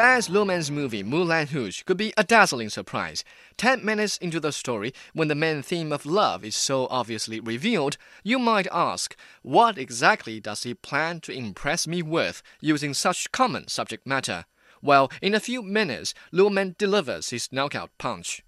Baz Luhrmann's movie Moulin Rouge could be a dazzling surprise. Ten minutes into the story, when the main theme of love is so obviously revealed, you might ask, what exactly does he plan to impress me with using such common subject matter? Well, in a few minutes, Luhrmann delivers his knockout punch.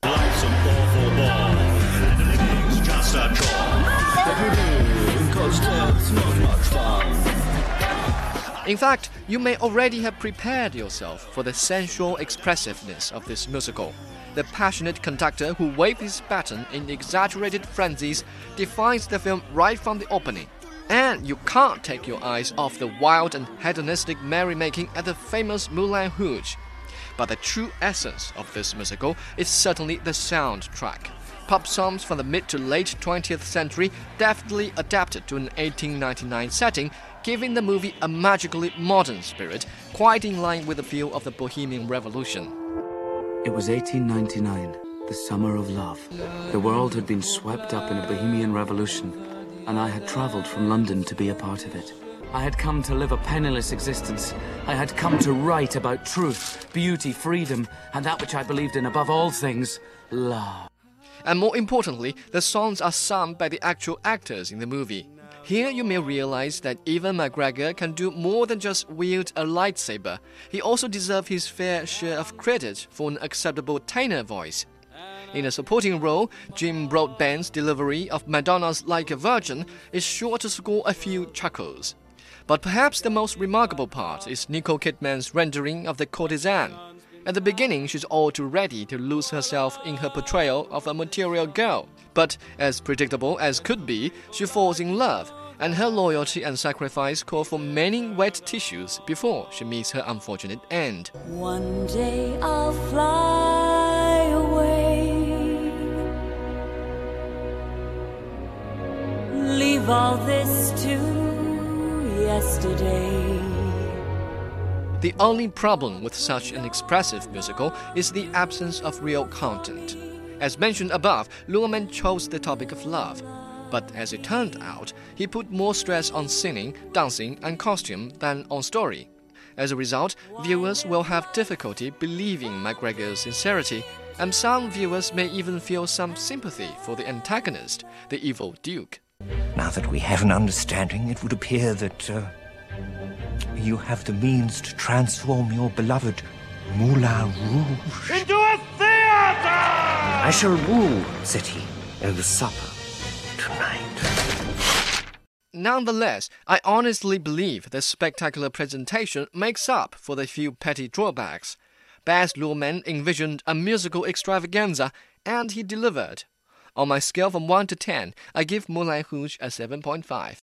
In fact, you may already have prepared yourself for the sensual expressiveness of this musical. The passionate conductor who waved his baton in exaggerated frenzies defines the film right from the opening. And you can't take your eyes off the wild and hedonistic merrymaking at the famous Moulin Rouge. But the true essence of this musical is certainly the soundtrack. Pop songs from the mid to late 20th century deftly adapted to an 1899 setting, giving the movie a magically modern spirit, quite in line with the feel of the Bohemian Revolution. It was 1899, the summer of love. The world had been swept up in a bohemian revolution, and I had travelled from London to be a part of it. I had come to live a penniless existence. I had come to write about truth, beauty, freedom, and that which I believed in above all things love. And more importantly, the songs are sung by the actual actors in the movie. Here you may realize that Ewan McGregor can do more than just wield a lightsaber. He also deserves his fair share of credit for an acceptable tenor voice. In a supporting role, Jim Broadbent's delivery of Madonna's Like a Virgin is sure to score a few chuckles. But perhaps the most remarkable part is Nicole Kidman's rendering of the courtesan. At the beginning, she's all too ready to lose herself in her portrayal of a material girl. But as predictable as could be, she falls in love, and her loyalty and sacrifice call for many wet tissues before she meets her unfortunate end. One day I'll fly Leave all this to yesterday. The only problem with such an expressive musical is the absence of real content. As mentioned above, Luhrmann chose the topic of love. But as it turned out, he put more stress on singing, dancing, and costume than on story. As a result, viewers will have difficulty believing McGregor's sincerity, and some viewers may even feel some sympathy for the antagonist, the evil Duke. Now that we have an understanding, it would appear that uh, you have the means to transform your beloved Moulin Rouge. Into a theater! I shall woo, said he, over supper tonight. Nonetheless, I honestly believe this spectacular presentation makes up for the few petty drawbacks. Baz Luhrmann envisioned a musical extravaganza, and he delivered. On my scale from 1 to 10, I give Moulin Rouge a 7.5.